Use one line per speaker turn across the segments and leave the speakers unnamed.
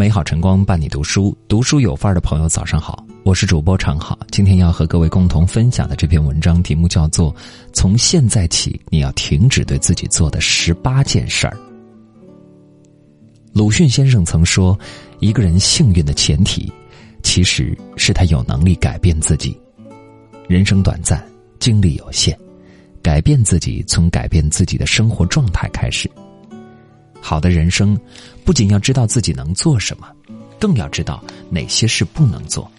美好晨光伴你读书，读书有范儿的朋友早上好，我是主播常好。今天要和各位共同分享的这篇文章题目叫做《从现在起你要停止对自己做的十八件事儿》。鲁迅先生曾说，一个人幸运的前提，其实是他有能力改变自己。人生短暂，精力有限，改变自己从改变自己的生活状态开始。好的人生，不仅要知道自己能做什么，更要知道哪些事不能做，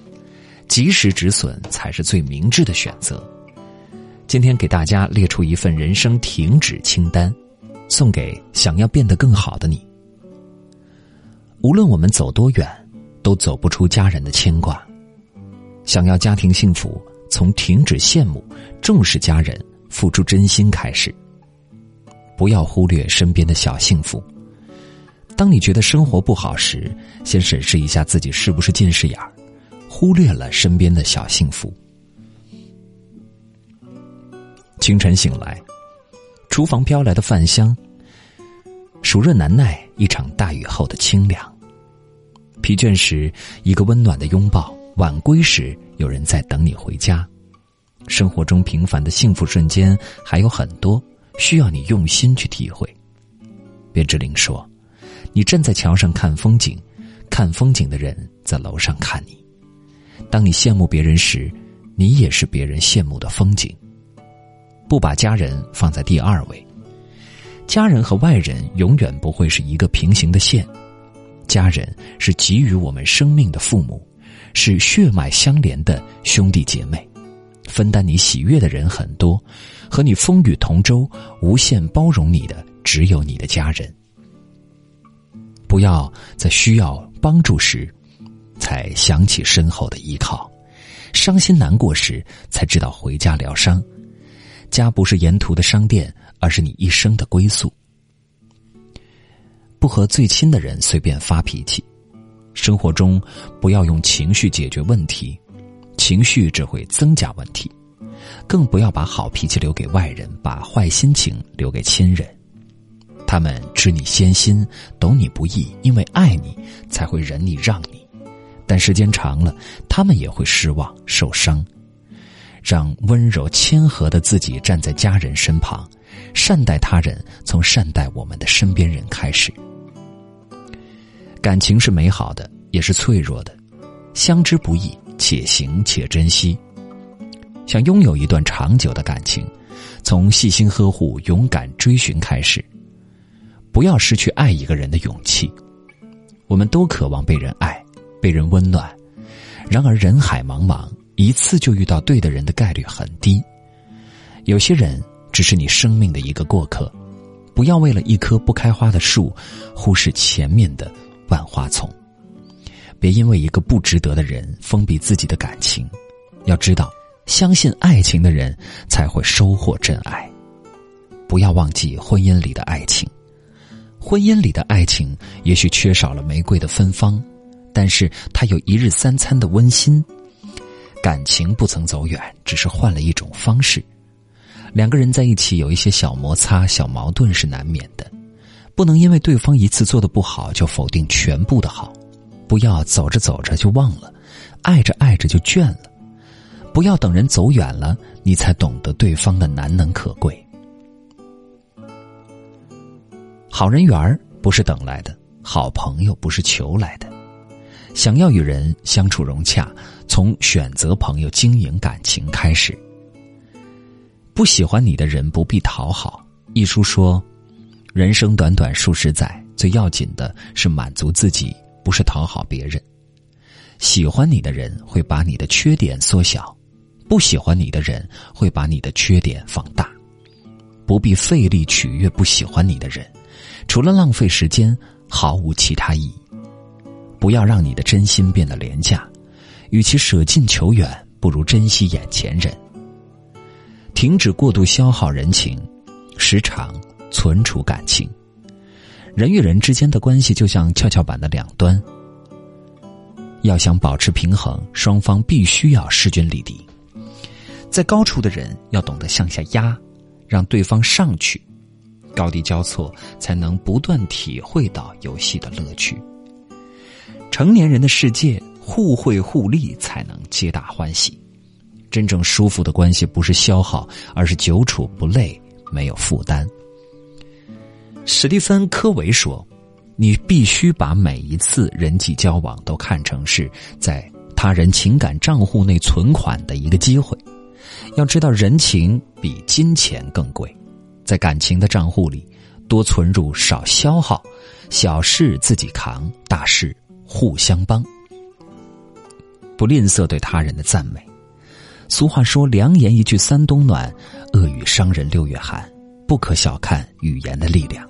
及时止损才是最明智的选择。今天给大家列出一份人生停止清单，送给想要变得更好的你。无论我们走多远，都走不出家人的牵挂。想要家庭幸福，从停止羡慕、重视家人、付出真心开始。不要忽略身边的小幸福。当你觉得生活不好时，先审视一下自己是不是近视眼儿，忽略了身边的小幸福。清晨醒来，厨房飘来的饭香，暑热难耐一场大雨后的清凉。疲倦时，一个温暖的拥抱；晚归时，有人在等你回家。生活中平凡的幸福瞬间还有很多，需要你用心去体会。卞之琳说：“你站在桥上看风景，看风景的人在楼上看你。当你羡慕别人时，你也是别人羡慕的风景。不把家人放在第二位，家人和外人永远不会是一个平行的线。”家人是给予我们生命的父母，是血脉相连的兄弟姐妹。分担你喜悦的人很多，和你风雨同舟、无限包容你的只有你的家人。不要在需要帮助时，才想起身后的依靠；伤心难过时，才知道回家疗伤。家不是沿途的商店，而是你一生的归宿。不和最亲的人随便发脾气，生活中不要用情绪解决问题，情绪只会增加问题。更不要把好脾气留给外人，把坏心情留给亲人。他们知你先心，懂你不易，因为爱你才会忍你让你。但时间长了，他们也会失望受伤。让温柔谦和的自己站在家人身旁，善待他人，从善待我们的身边人开始。感情是美好的，也是脆弱的，相知不易，且行且珍惜。想拥有一段长久的感情，从细心呵护、勇敢追寻开始。不要失去爱一个人的勇气。我们都渴望被人爱，被人温暖。然而人海茫茫，一次就遇到对的人的概率很低。有些人只是你生命的一个过客。不要为了一棵不开花的树，忽视前面的。万花丛，别因为一个不值得的人封闭自己的感情。要知道，相信爱情的人才会收获真爱。不要忘记婚姻里的爱情，婚姻里的爱情也许缺少了玫瑰的芬芳，但是它有一日三餐的温馨。感情不曾走远，只是换了一种方式。两个人在一起有一些小摩擦、小矛盾是难免的。不能因为对方一次做的不好就否定全部的好，不要走着走着就忘了，爱着爱着就倦了，不要等人走远了你才懂得对方的难能可贵。好人缘不是等来的，好朋友不是求来的。想要与人相处融洽，从选择朋友、经营感情开始。不喜欢你的人不必讨好。一书说。人生短短数十载，最要紧的是满足自己，不是讨好别人。喜欢你的人会把你的缺点缩小，不喜欢你的人会把你的缺点放大。不必费力取悦不喜欢你的人，除了浪费时间，毫无其他意义。不要让你的真心变得廉价，与其舍近求远，不如珍惜眼前人。停止过度消耗人情，时常。存储感情，人与人之间的关系就像跷跷板的两端。要想保持平衡，双方必须要势均力敌。在高处的人要懂得向下压，让对方上去，高低交错，才能不断体会到游戏的乐趣。成年人的世界，互惠互利才能皆大欢喜。真正舒服的关系不是消耗，而是久处不累，没有负担。史蒂芬·科维说：“你必须把每一次人际交往都看成是在他人情感账户内存款的一个机会。要知道，人情比金钱更贵。在感情的账户里，多存入，少消耗，小事自己扛，大事互相帮。不吝啬对他人的赞美。”俗话说：“良言一句三冬暖，恶语伤人六月寒。”不可小看语言的力量。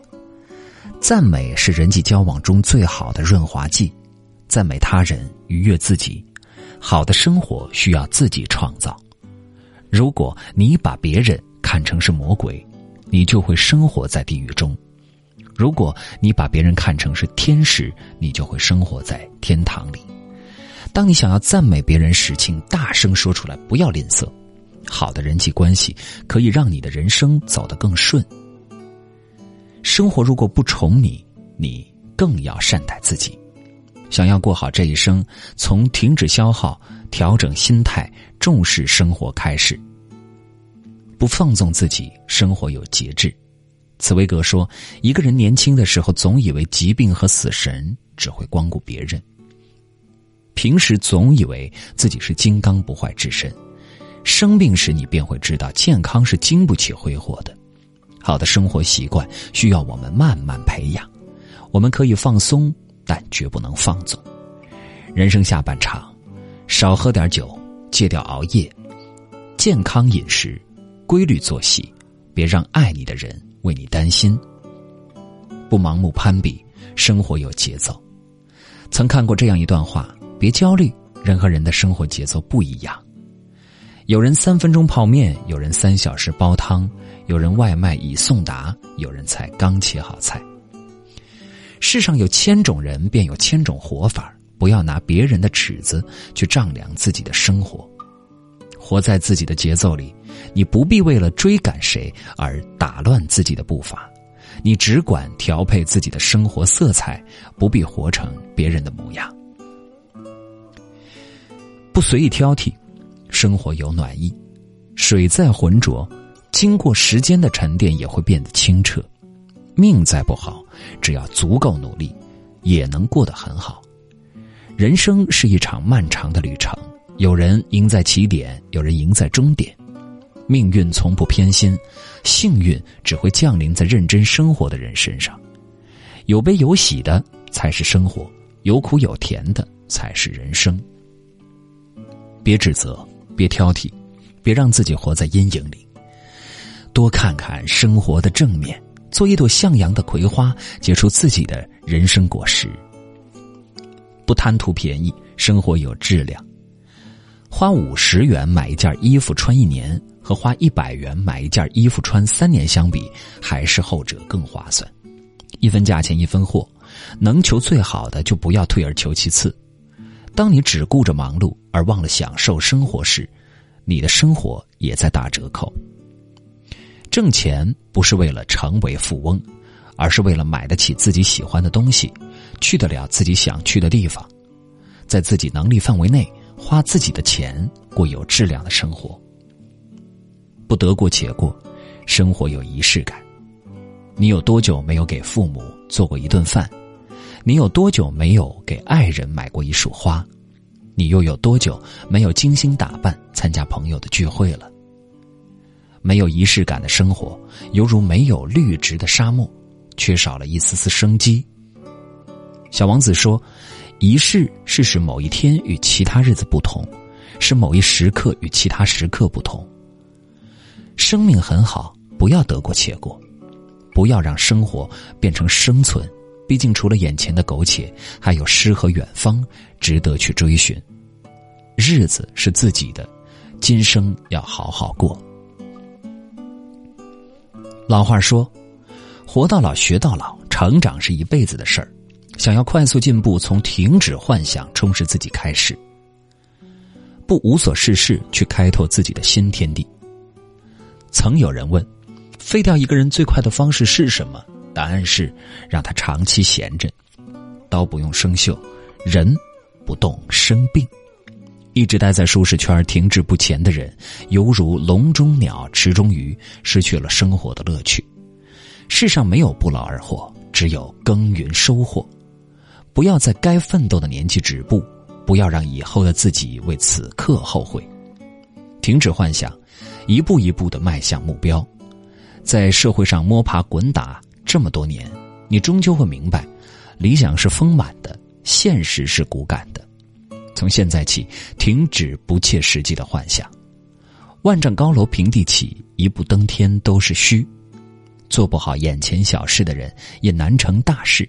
赞美是人际交往中最好的润滑剂。赞美他人，愉悦自己。好的生活需要自己创造。如果你把别人看成是魔鬼，你就会生活在地狱中；如果你把别人看成是天使，你就会生活在天堂里。当你想要赞美别人时，请大声说出来，不要吝啬。好的人际关系可以让你的人生走得更顺。生活如果不宠你，你更要善待自己。想要过好这一生，从停止消耗、调整心态、重视生活开始。不放纵自己，生活有节制。茨威格说：“一个人年轻的时候，总以为疾病和死神只会光顾别人。”平时总以为自己是金刚不坏之身，生病时你便会知道健康是经不起挥霍的。好的生活习惯需要我们慢慢培养。我们可以放松，但绝不能放纵。人生下半场，少喝点酒，戒掉熬夜，健康饮食，规律作息，别让爱你的人为你担心。不盲目攀比，生活有节奏。曾看过这样一段话。别焦虑，人和人的生活节奏不一样。有人三分钟泡面，有人三小时煲汤，有人外卖已送达，有人才刚切好菜。世上有千种人，便有千种活法。不要拿别人的尺子去丈量自己的生活，活在自己的节奏里。你不必为了追赶谁而打乱自己的步伐，你只管调配自己的生活色彩，不必活成别人的模样。不随意挑剔，生活有暖意。水再浑浊，经过时间的沉淀也会变得清澈。命再不好，只要足够努力，也能过得很好。人生是一场漫长的旅程，有人赢在起点，有人赢在终点。命运从不偏心，幸运只会降临在认真生活的人身上。有悲有喜的才是生活，有苦有甜的才是人生。别指责，别挑剔，别让自己活在阴影里。多看看生活的正面，做一朵向阳的葵花，结出自己的人生果实。不贪图便宜，生活有质量。花五十元买一件衣服穿一年，和花一百元买一件衣服穿三年相比，还是后者更划算。一分价钱一分货，能求最好的就不要退而求其次。当你只顾着忙碌而忘了享受生活时，你的生活也在打折扣。挣钱不是为了成为富翁，而是为了买得起自己喜欢的东西，去得了自己想去的地方，在自己能力范围内花自己的钱过有质量的生活。不得过且过，生活有仪式感。你有多久没有给父母做过一顿饭？你有多久没有给爱人买过一束花？你又有多久没有精心打扮参加朋友的聚会了？没有仪式感的生活，犹如没有绿植的沙漠，缺少了一丝丝生机。小王子说：“仪式是使某一天与其他日子不同，使某一时刻与其他时刻不同。生命很好，不要得过且过，不要让生活变成生存。”毕竟，除了眼前的苟且，还有诗和远方值得去追寻。日子是自己的，今生要好好过。老话说：“活到老，学到老，成长是一辈子的事儿。”想要快速进步，从停止幻想、充实自己开始。不无所事事，去开拓自己的新天地。曾有人问：“废掉一个人最快的方式是什么？”答案是，让他长期闲着，刀不用生锈，人不动生病。一直待在舒适圈停滞不前的人，犹如笼中鸟、池中鱼，失去了生活的乐趣。世上没有不劳而获，只有耕耘收获。不要在该奋斗的年纪止步，不要让以后的自己为此刻后悔。停止幻想，一步一步的迈向目标。在社会上摸爬滚打这么多年，你终究会明白，理想是丰满的，现实是骨感的。从现在起，停止不切实际的幻想。万丈高楼平地起，一步登天都是虚。做不好眼前小事的人，也难成大事。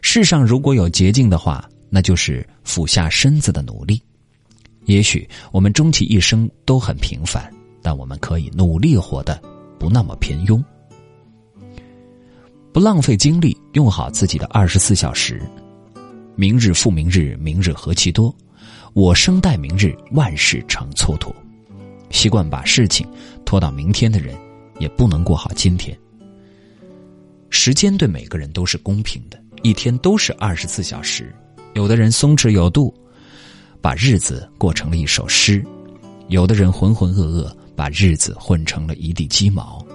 世上如果有捷径的话，那就是俯下身子的努力。也许我们终其一生都很平凡，但我们可以努力活得不那么平庸。不浪费精力，用好自己的二十四小时。明日复明日，明日何其多。我生待明日，万事成蹉跎。习惯把事情拖到明天的人，也不能过好今天。时间对每个人都是公平的，一天都是二十四小时。有的人松弛有度，把日子过成了一首诗；有的人浑浑噩噩，把日子混成了一地鸡毛。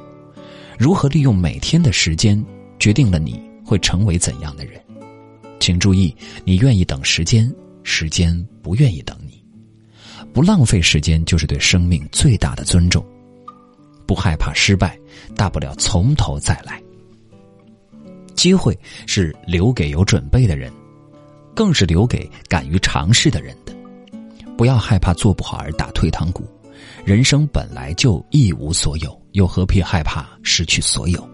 如何利用每天的时间，决定了你会成为怎样的人。请注意，你愿意等时间，时间不愿意等你。不浪费时间，就是对生命最大的尊重。不害怕失败，大不了从头再来。机会是留给有准备的人，更是留给敢于尝试的人的。不要害怕做不好而打退堂鼓。人生本来就一无所有，又何必害怕失去所有？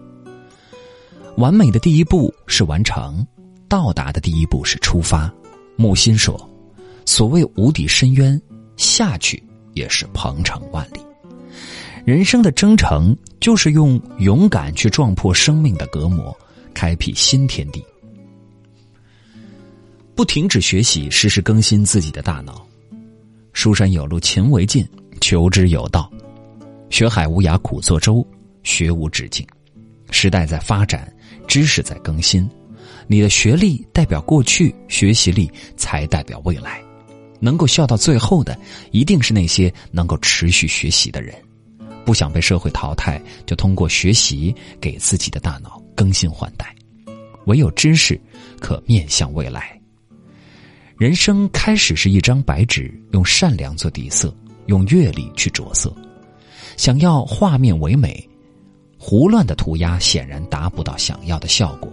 完美的第一步是完成。到达的第一步是出发。木心说：“所谓无底深渊，下去也是鹏程万里。人生的征程，就是用勇敢去撞破生命的隔膜，开辟新天地。不停止学习，时时更新自己的大脑。书山有路勤为径，求知有道。学海无涯苦作舟，学无止境。时代在发展，知识在更新。”你的学历代表过去，学习力才代表未来。能够笑到最后的，一定是那些能够持续学习的人。不想被社会淘汰，就通过学习给自己的大脑更新换代。唯有知识，可面向未来。人生开始是一张白纸，用善良做底色，用阅历去着色。想要画面唯美，胡乱的涂鸦显然达不到想要的效果。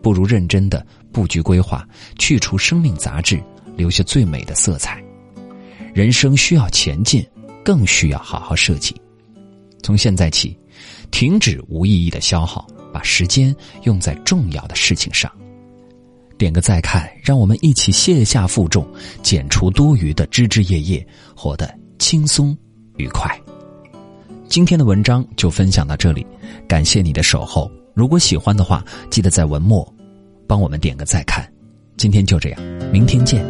不如认真的布局规划，去除生命杂质，留下最美的色彩。人生需要前进，更需要好好设计。从现在起，停止无意义的消耗，把时间用在重要的事情上。点个再看，让我们一起卸下负重，减除多余的枝枝叶叶，活得轻松愉快。今天的文章就分享到这里，感谢你的守候。如果喜欢的话，记得在文末帮我们点个再看。今天就这样，明天见。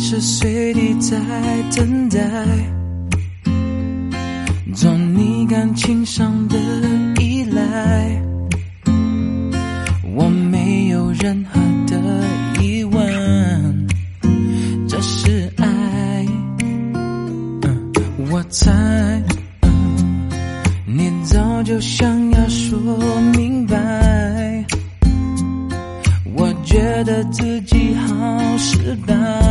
时随地在等待。做你感情上的依赖，我没有任何的疑问，这是爱。我猜，你早就想要说明白，我觉得自己好失败。